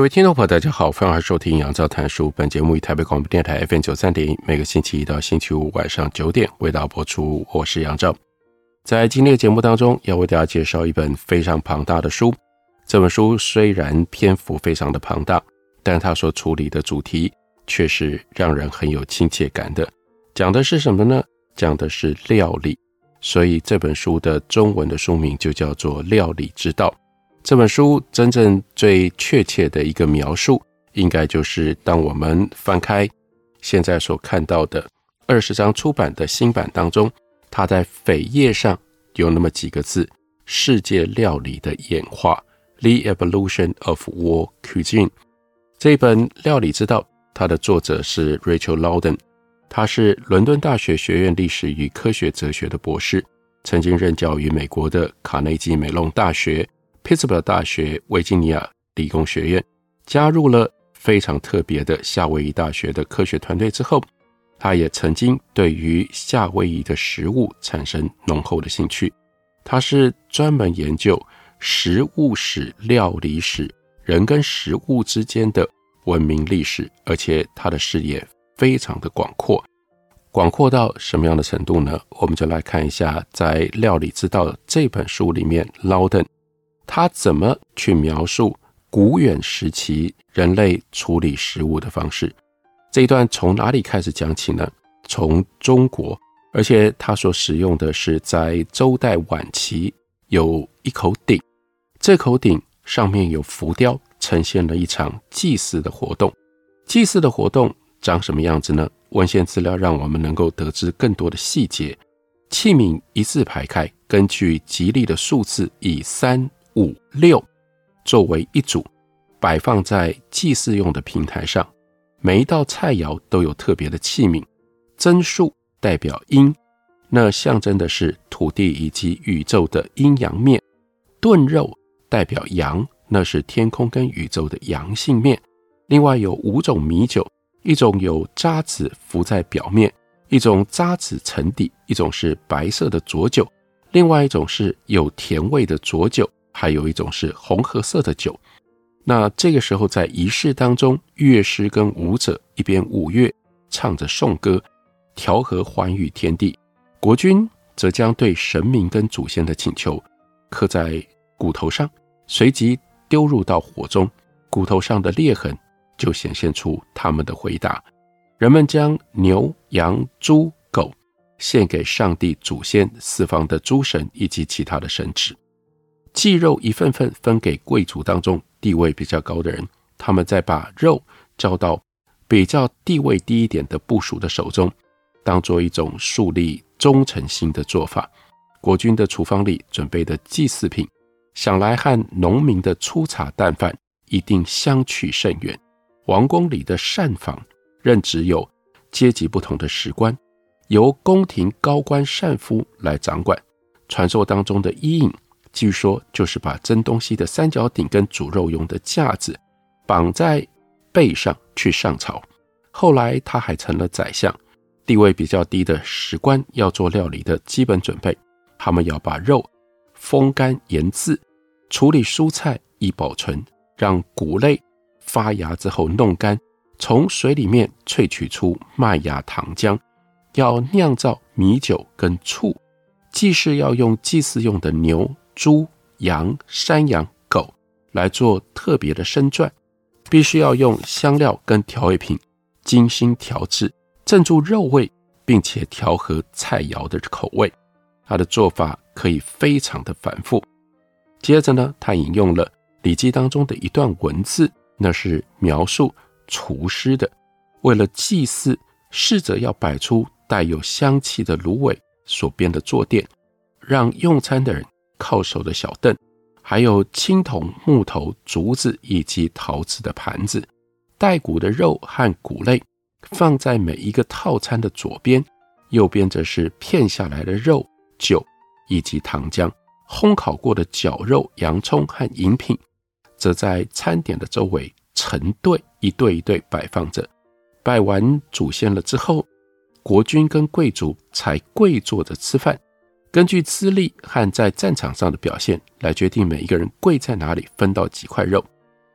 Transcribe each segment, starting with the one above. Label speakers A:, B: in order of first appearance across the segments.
A: 各位听众朋友，大家好，欢迎收听杨照谈书。本节目以台北广播电台 FM 九三点一，每个星期一到星期五晚上九点为大家播出。我是杨照，在今天的节目当中，要为大家介绍一本非常庞大的书。这本书虽然篇幅非常的庞大，但它所处理的主题却是让人很有亲切感的。讲的是什么呢？讲的是料理。所以这本书的中文的书名就叫做《料理之道》。这本书真正最确切的一个描述，应该就是当我们翻开现在所看到的二十张出版的新版当中，它在扉页上有那么几个字：“世界料理的演化 （The Evolution of World Cuisine）。”这本《料理之道》，它的作者是 Rachel laudon 他是伦敦大学学院历史与科学哲学的博士，曾经任教于美国的卡内基梅隆大学。匹兹堡大学、维吉尼亚理工学院，加入了非常特别的夏威夷大学的科学团队之后，他也曾经对于夏威夷的食物产生浓厚的兴趣。他是专门研究食物史、料理史、人跟食物之间的文明历史，而且他的视野非常的广阔，广阔到什么样的程度呢？我们就来看一下，在《料理之道》这本书里面，Laudan。他怎么去描述古远时期人类处理食物的方式？这一段从哪里开始讲起呢？从中国，而且他所使用的是在周代晚期有一口鼎，这口鼎上面有浮雕，呈现了一场祭祀的活动。祭祀的活动长什么样子呢？文献资料让我们能够得知更多的细节。器皿一字排开，根据吉利的数字，以三。五六作为一组，摆放在祭祀用的平台上。每一道菜肴都有特别的器皿。真数代表阴，那象征的是土地以及宇宙的阴阳面。炖肉代表阳，那是天空跟宇宙的阳性面。另外有五种米酒，一种有渣子浮在表面，一种渣子沉底，一种是白色的浊酒，另外一种是有甜味的浊酒。还有一种是红褐色的酒。那这个时候，在仪式当中，乐师跟舞者一边舞乐，唱着颂歌，调和寰宇天地。国君则将对神明跟祖先的请求刻在骨头上，随即丢入到火中，骨头上的裂痕就显现出他们的回答。人们将牛、羊、猪、狗献给上帝、祖先、四方的诸神以及其他的神祇。祭肉一份份分给贵族当中地位比较高的人，他们再把肉交到比较地位低一点的部属的手中，当做一种树立忠诚心的做法。国君的厨房里准备的祭祀品，想来和农民的粗茶淡饭一定相去甚远。王宫里的膳房，任只有阶级不同的史官，由宫廷高官膳夫来掌管。传说当中的伊尹。据说就是把蒸东西的三角鼎跟煮肉用的架子绑在背上去上朝。后来他还成了宰相，地位比较低的史官要做料理的基本准备，他们要把肉风干盐渍，处理蔬菜以保存，让谷类发芽之后弄干，从水里面萃取出麦芽糖浆，要酿造米酒跟醋，祭祀要用祭祀用的牛。猪、羊、山羊、狗来做特别的身馔，必须要用香料跟调味品精心调制，镇住肉味，并且调和菜肴的口味。他的做法可以非常的繁复。接着呢，他引用了《礼记》当中的一段文字，那是描述厨师的，为了祭祀，侍者要摆出带有香气的芦苇所编的坐垫，让用餐的人。靠手的小凳，还有青铜、木头、竹子以及陶瓷的盘子。带骨的肉和骨类放在每一个套餐的左边，右边则是片下来的肉、酒以及糖浆。烘烤过的绞肉、洋葱和饮品，则在餐点的周围成对，一对一对摆放着。拜完祖先了之后，国君跟贵族才跪坐着吃饭，根据资历和在战场上的表现来决定每一个人跪在哪里，分到几块肉。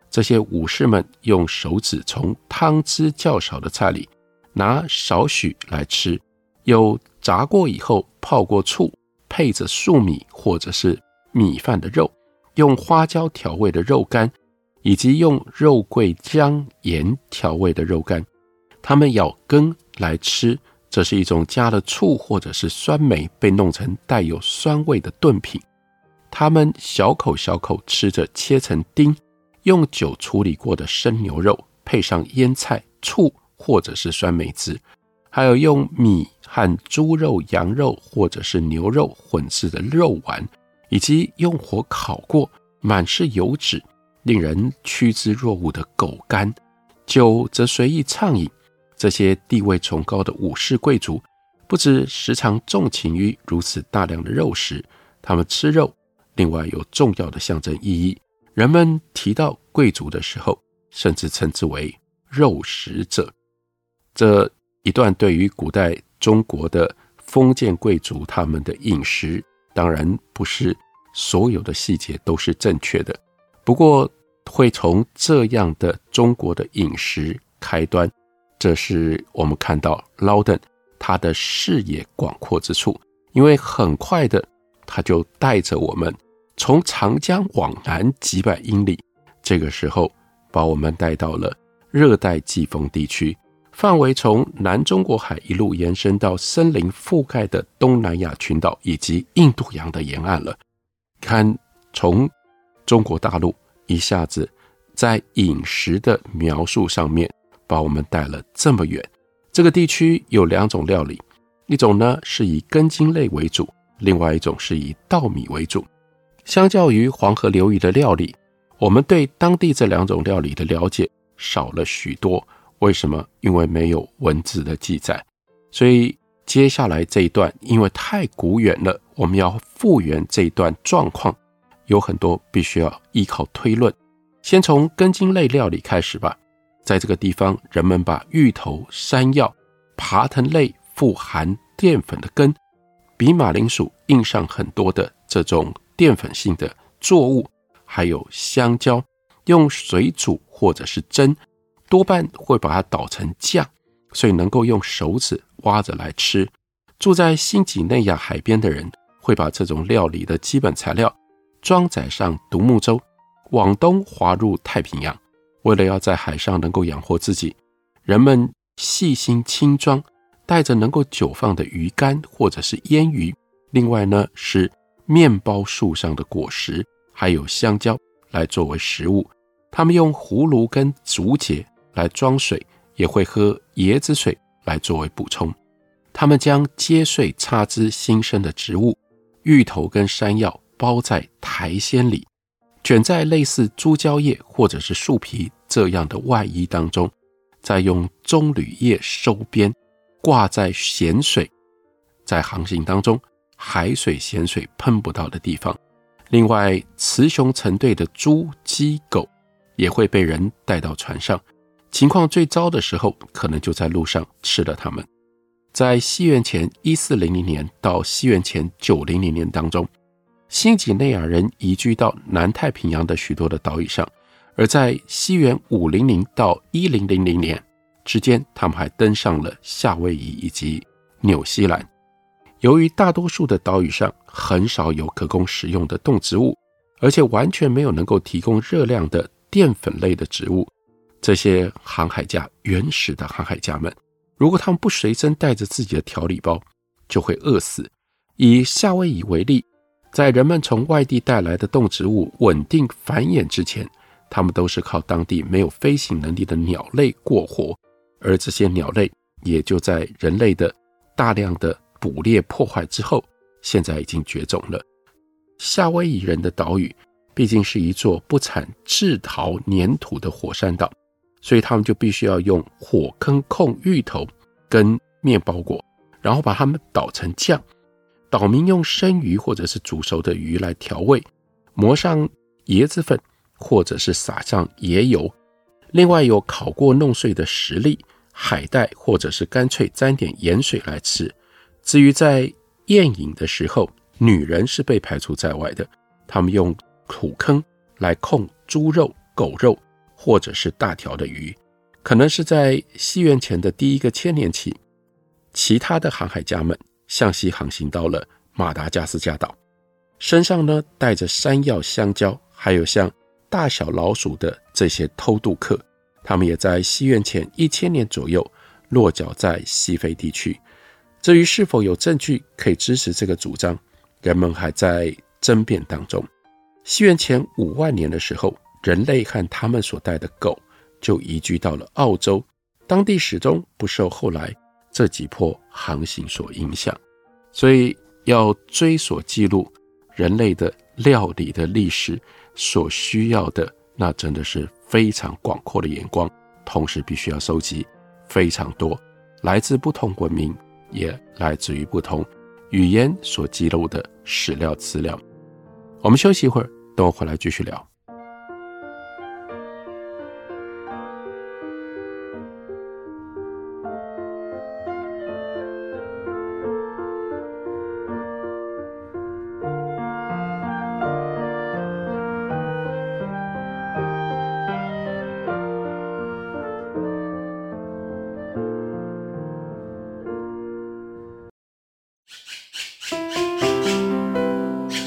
A: 这些武士们用手指从汤汁较少的菜里拿少许来吃，有炸过以后泡过醋，配着粟米或者是米饭的肉，用花椒调味的肉干，以及用肉桂姜盐调味的肉干，他们咬羹来吃，这是一种加了醋或者是酸梅被弄成带有酸味的炖品。他们小口小口吃着切成丁。用酒处理过的生牛肉，配上腌菜、醋或者是酸梅汁，还有用米和猪肉、羊肉或者是牛肉混制的肉丸，以及用火烤过、满是油脂、令人趋之若鹜的狗肝，酒则随意畅饮。这些地位崇高的武士贵族，不止时常纵情于如此大量的肉食，他们吃肉，另外有重要的象征意义。人们提到贵族的时候，甚至称之为“肉食者”。这一段对于古代中国的封建贵族他们的饮食，当然不是所有的细节都是正确的。不过，会从这样的中国的饮食开端，这是我们看到劳登他的视野广阔之处，因为很快的他就带着我们。从长江往南几百英里，这个时候把我们带到了热带季风地区，范围从南中国海一路延伸到森林覆盖的东南亚群岛以及印度洋的沿岸了。看，从中国大陆一下子在饮食的描述上面把我们带了这么远。这个地区有两种料理，一种呢是以根茎类为主，另外一种是以稻米为主。相较于黄河流域的料理，我们对当地这两种料理的了解少了许多。为什么？因为没有文字的记载。所以接下来这一段，因为太古远了，我们要复原这一段状况，有很多必须要依靠推论。先从根茎类料理开始吧。在这个地方，人们把芋头、山药、爬藤类富含淀粉的根，比马铃薯硬上很多的这种。淀粉性的作物，还有香蕉，用水煮或者是蒸，多半会把它捣成酱，所以能够用手指挖着来吃。住在新几内亚海边的人，会把这种料理的基本材料装载上独木舟，往东划入太平洋。为了要在海上能够养活自己，人们细心轻装，带着能够久放的鱼干或者是腌鱼。另外呢是。面包树上的果实，还有香蕉来作为食物。他们用葫芦跟竹节来装水，也会喝椰子水来作为补充。他们将接穗插枝新生的植物，芋头跟山药包在苔藓里，卷在类似猪胶叶或者是树皮这样的外衣当中，再用棕榈叶收边，挂在咸水，在航行当中。海水、咸水喷不到的地方。另外，雌雄成对的猪、鸡、狗也会被人带到船上。情况最糟的时候，可能就在路上吃了它们。在西元前一四零零年到西元前九零零年当中，新几内亚人移居到南太平洋的许多的岛屿上。而在西元五零零到一零零零年之间，他们还登上了夏威夷以及纽西兰。由于大多数的岛屿上很少有可供食用的动植物，而且完全没有能够提供热量的淀粉类的植物，这些航海家，原始的航海家们，如果他们不随身带着自己的调理包，就会饿死。以夏威夷为例，在人们从外地带来的动植物稳定繁衍之前，他们都是靠当地没有飞行能力的鸟类过活，而这些鸟类也就在人类的大量的捕猎破坏之后，现在已经绝种了。夏威夷人的岛屿毕竟是一座不产制陶粘土的火山岛，所以他们就必须要用火坑控芋头跟面包果，然后把它们捣成酱。岛民用生鱼或者是煮熟的鱼来调味，抹上椰子粉，或者是撒上椰油。另外有烤过弄碎的石粒、海带，或者是干脆沾点盐水来吃。至于在宴饮的时候，女人是被排除在外的。他们用土坑来控猪肉、狗肉，或者是大条的鱼。可能是在西元前的第一个千年起，其他的航海家们向西航行到了马达加斯加岛，身上呢带着山药、香蕉，还有像。大小老鼠的这些偷渡客，他们也在西元前一千年左右落脚在西非地区。至于是否有证据可以支持这个主张，人们还在争辩当中。西元前五万年的时候，人类和他们所带的狗就移居到了澳洲，当地始终不受后来这几波航行所影响。所以要追索记录人类的料理的历史。所需要的那真的是非常广阔的眼光，同时必须要收集非常多来自不同文明，也来自于不同语言所记录的史料资料。我们休息一会儿，等我回来继续聊。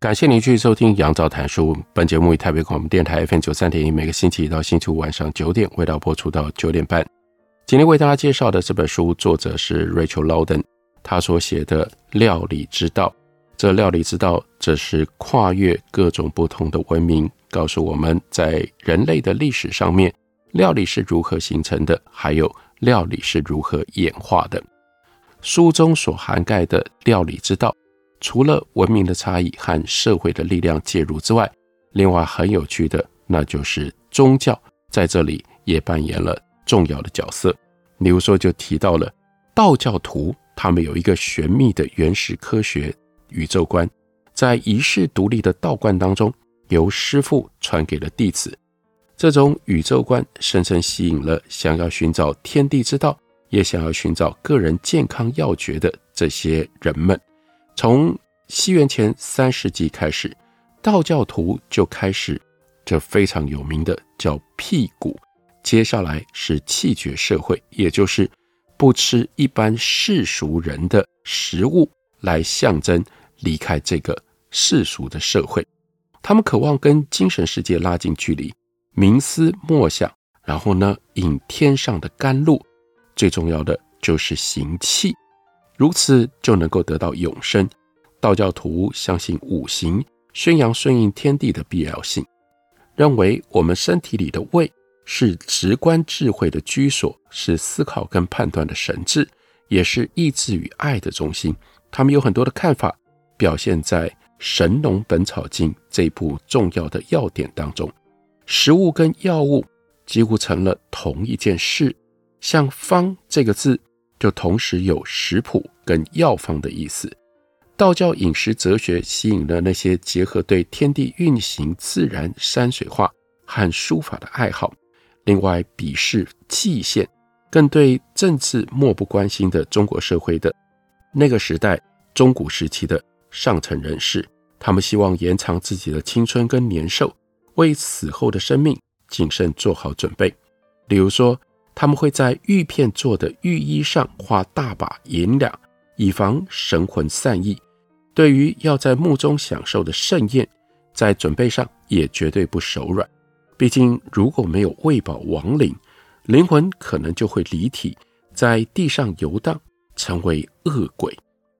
A: 感谢您继续收听杨照谈书。本节目以台北广播电台 FM 九三点一，每个星期一到星期五晚上九点，为大家播出到九点半。今天为大家介绍的这本书，作者是 Rachel Laudan，他所写的《料理之道》。这料理之道，则是跨越各种不同的文明，告诉我们在人类的历史上面，料理是如何形成的，还有料理是如何演化的。书中所涵盖的料理之道。除了文明的差异和社会的力量介入之外，另外很有趣的，那就是宗教在这里也扮演了重要的角色。比如说，就提到了道教徒，他们有一个玄秘的原始科学宇宙观，在遗世独立的道观当中，由师父传给了弟子。这种宇宙观深深吸引了想要寻找天地之道，也想要寻找个人健康要诀的这些人们。从西元前三世纪开始，道教徒就开始这非常有名的叫辟谷。接下来是弃绝社会，也就是不吃一般世俗人的食物，来象征离开这个世俗的社会。他们渴望跟精神世界拉近距离，冥思默想，然后呢，饮天上的甘露。最重要的就是行气。如此就能够得到永生。道教徒相信五行，宣扬顺应天地的必要性，认为我们身体里的胃是直观智慧的居所，是思考跟判断的神智，也是意志与爱的中心。他们有很多的看法，表现在《神农本草经》这部重要的要点当中。食物跟药物几乎成了同一件事，像“方”这个字，就同时有食谱跟药方的意思。道教饮食哲学吸引了那些结合对天地运行、自然山水画和书法的爱好。另外，鄙视蓟县，更对政治漠不关心的中国社会的那个时代中古时期的上层人士，他们希望延长自己的青春跟年寿，为死后的生命谨慎做好准备。例如说，他们会在玉片做的玉衣上画大把银两，以防神魂散逸。对于要在墓中享受的盛宴，在准备上也绝对不手软。毕竟，如果没有喂饱亡灵，灵魂可能就会离体，在地上游荡，成为恶鬼。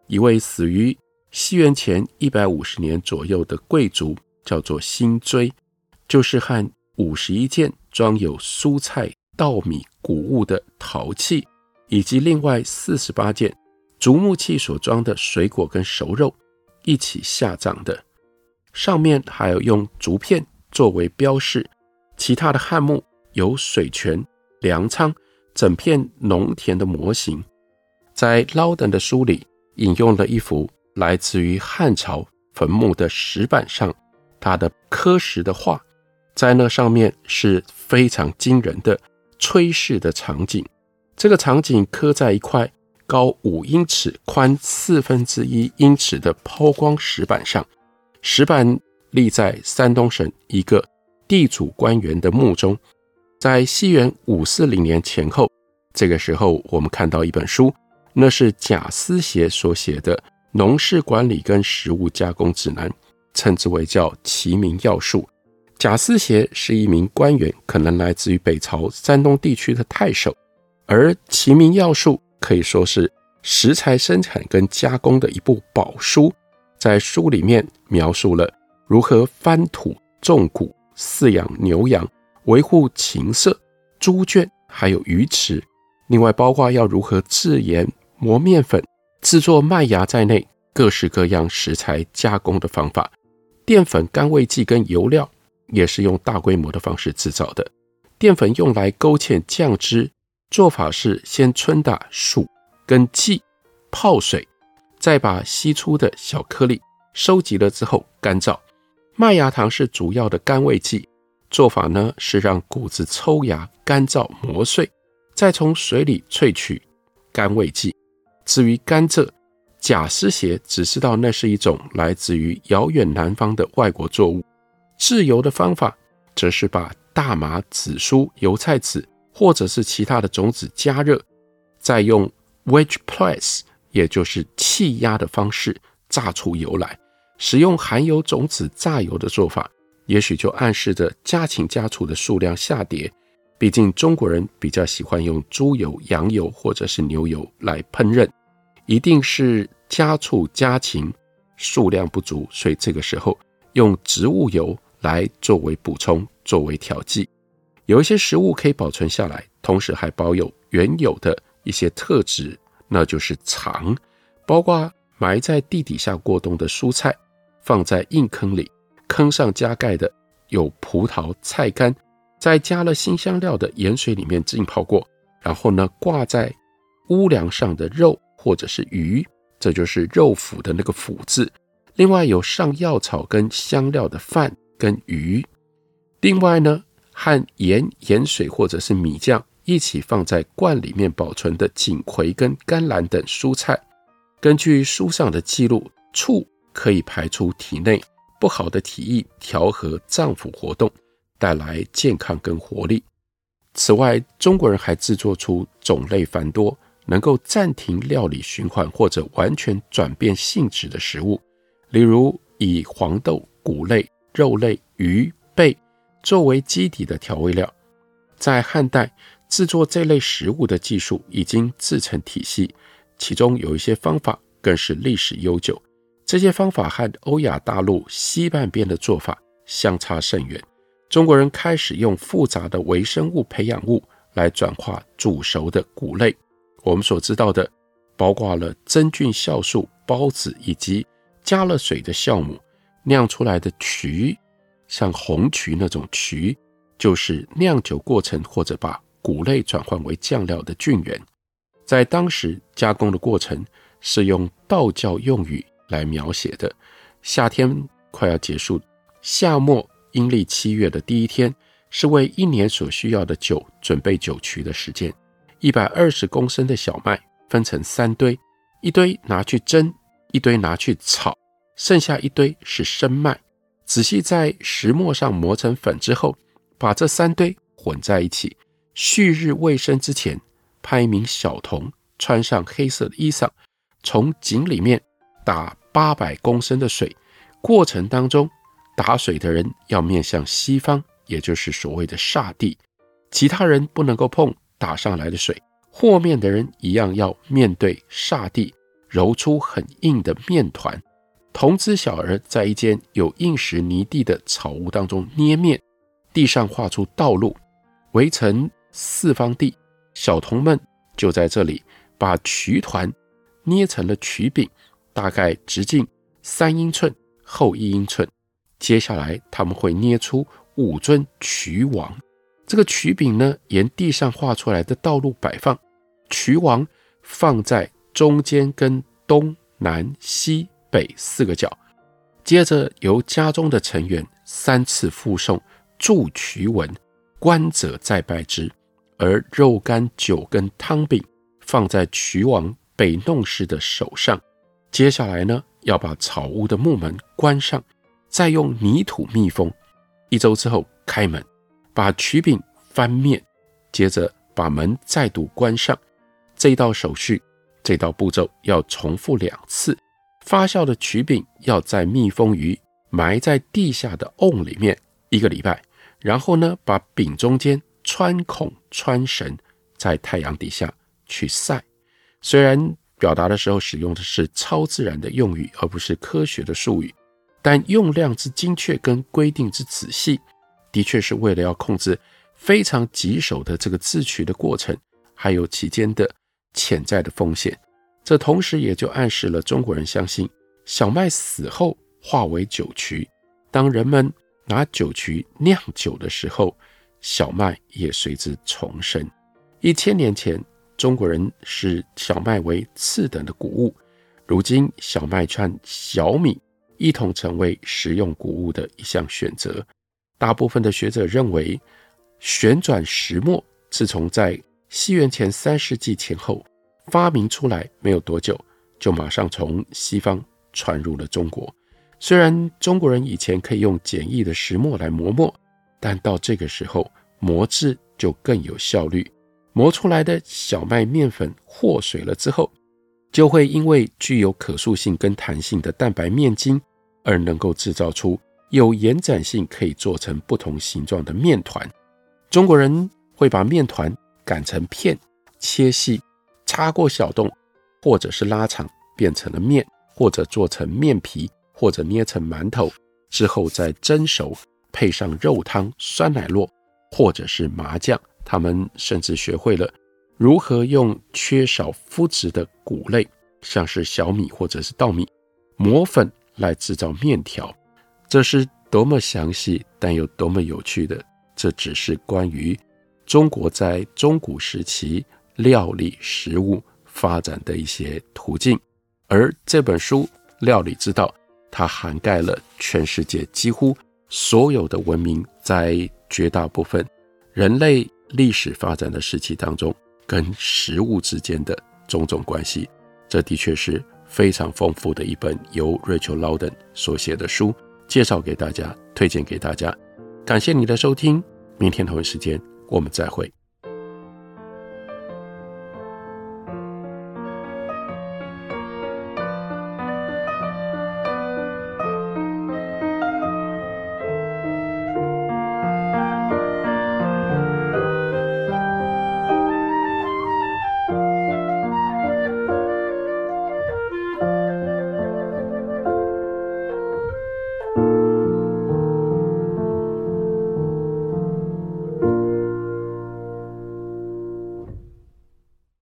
A: 一位死于西元前一百五十年左右的贵族，叫做辛追，就是和五十一件装有蔬菜、稻米、谷物的陶器，以及另外四十八件竹木器所装的水果跟熟肉一起下葬的。上面还有用竹片作为标示。其他的汉墓有水泉、粮仓、整片农田的模型。在劳登的书里引用了一幅来自于汉朝坟墓的石板上，他的刻石的画，在那上面是非常惊人的炊事的场景。这个场景刻在一块高五英尺、宽四分之一英尺的抛光石板上，石板立在山东省一个。地主官员的墓中，在西元五四零年前后，这个时候我们看到一本书，那是贾思勰所写的《农事管理跟食物加工指南》，称之为叫《齐民要术》。贾思勰是一名官员，可能来自于北朝山东地区的太守，而《齐民要术》可以说是食材生产跟加工的一部宝书。在书里面描述了如何翻土种谷。饲养牛羊，维护禽舍、猪圈，还有鱼池。另外，包括要如何制盐、磨面粉、制作麦芽在内，各式各样食材加工的方法。淀粉、甘味剂跟油料也是用大规模的方式制造的。淀粉用来勾芡酱汁，做法是先汆打薯跟蓟，泡水，再把析出的小颗粒收集了之后干燥。麦芽糖是主要的甘味剂，做法呢是让谷子抽芽、干燥、磨碎，再从水里萃取甘味剂。至于甘蔗，贾思勰只知道那是一种来自于遥远南方的外国作物。制油的方法则是把大麻、紫苏、油菜籽或者是其他的种子加热，再用 wedge press，也就是气压的方式榨出油来。使用含油种子榨油的做法，也许就暗示着家禽家畜的数量下跌。毕竟中国人比较喜欢用猪油、羊油或者是牛油来烹饪，一定是家畜家禽数量不足，所以这个时候用植物油来作为补充、作为调剂。有一些食物可以保存下来，同时还保有原有的一些特质，那就是藏，包括埋在地底下过冬的蔬菜。放在硬坑里，坑上加盖的有葡萄、菜干，再加了新香料的盐水里面浸泡过，然后呢挂在屋梁上的肉或者是鱼，这就是肉脯的那个脯字。另外有上药草跟香料的饭跟鱼，另外呢和盐、盐水或者是米酱一起放在罐里面保存的锦葵跟甘蓝等蔬菜。根据书上的记录，醋。可以排出体内不好的体液，调和脏腑活动，带来健康跟活力。此外，中国人还制作出种类繁多，能够暂停料理循环或者完全转变性质的食物，例如以黄豆、谷类、肉类、鱼、贝作为基底的调味料。在汉代，制作这类食物的技术已经自成体系，其中有一些方法更是历史悠久。这些方法和欧亚大陆西半边的做法相差甚远，中国人开始用复杂的微生物培养物来转化煮熟的谷类。我们所知道的，包括了真菌酵素、孢子以及加了水的酵母酿出来的曲，像红曲那种曲，就是酿酒过程或者把谷类转换为酱料的菌源。在当时加工的过程是用道教用语来描写的。夏天快要结束，夏末。阴历七月的第一天，是为一年所需要的酒准备酒曲的时间。一百二十公升的小麦分成三堆，一堆拿去蒸，一堆拿去炒，剩下一堆是生麦。仔细在石磨上磨成粉之后，把这三堆混在一起。旭日未升之前，派一名小童穿上黑色的衣裳，从井里面打八百公升的水，过程当中。打水的人要面向西方，也就是所谓的煞地；其他人不能够碰打上来的水。和面的人一样要面对煞地，揉出很硬的面团。童子小儿在一间有硬石泥地的草屋当中捏面，地上画出道路，围成四方地。小童们就在这里把曲团捏成了曲饼，大概直径三英寸，厚一英寸。接下来他们会捏出五尊曲王，这个曲饼呢，沿地上画出来的道路摆放，曲王放在中间跟东南西北四个角，接着由家中的成员三次复诵祝曲文，观者再拜之，而肉干酒跟汤饼放在曲王北弄湿的手上，接下来呢，要把草屋的木门关上。再用泥土密封，一周之后开门，把曲饼翻面，接着把门再度关上。这道手续，这道步骤要重复两次。发酵的曲饼要再密封于埋在地下的瓮里面一个礼拜，然后呢，把饼中间穿孔穿绳，在太阳底下去晒。虽然表达的时候使用的是超自然的用语，而不是科学的术语。但用量之精确跟规定之仔细，的确是为了要控制非常棘手的这个制曲的过程，还有其间的潜在的风险。这同时也就暗示了中国人相信小麦死后化为酒曲，当人们拿酒曲酿酒的时候，小麦也随之重生。一千年前，中国人视小麦为次等的谷物，如今小麦串小米。一同成为食用谷物的一项选择。大部分的学者认为，旋转石磨自从在西元前三世纪前后发明出来没有多久，就马上从西方传入了中国。虽然中国人以前可以用简易的石磨来磨墨，但到这个时候磨制就更有效率。磨出来的小麦面粉和水了之后，就会因为具有可塑性跟弹性的蛋白面筋。而能够制造出有延展性，可以做成不同形状的面团。中国人会把面团擀成片，切细，插过小洞，或者是拉长，变成了面，或者做成面皮，或者捏成馒头，之后再蒸熟，配上肉汤、酸奶酪，或者是麻酱。他们甚至学会了如何用缺少麸质的谷类，像是小米或者是稻米，磨粉。来制造面条，这是多么详细但又多么有趣的。这只是关于中国在中古时期料理食物发展的一些途径。而这本书《料理之道》，它涵盖了全世界几乎所有的文明，在绝大部分人类历史发展的时期当中，跟食物之间的种种关系。这的确是。非常丰富的一本由 Rachel Laudan 所写的书，介绍给大家，推荐给大家。感谢你的收听，明天同一时间我们再会。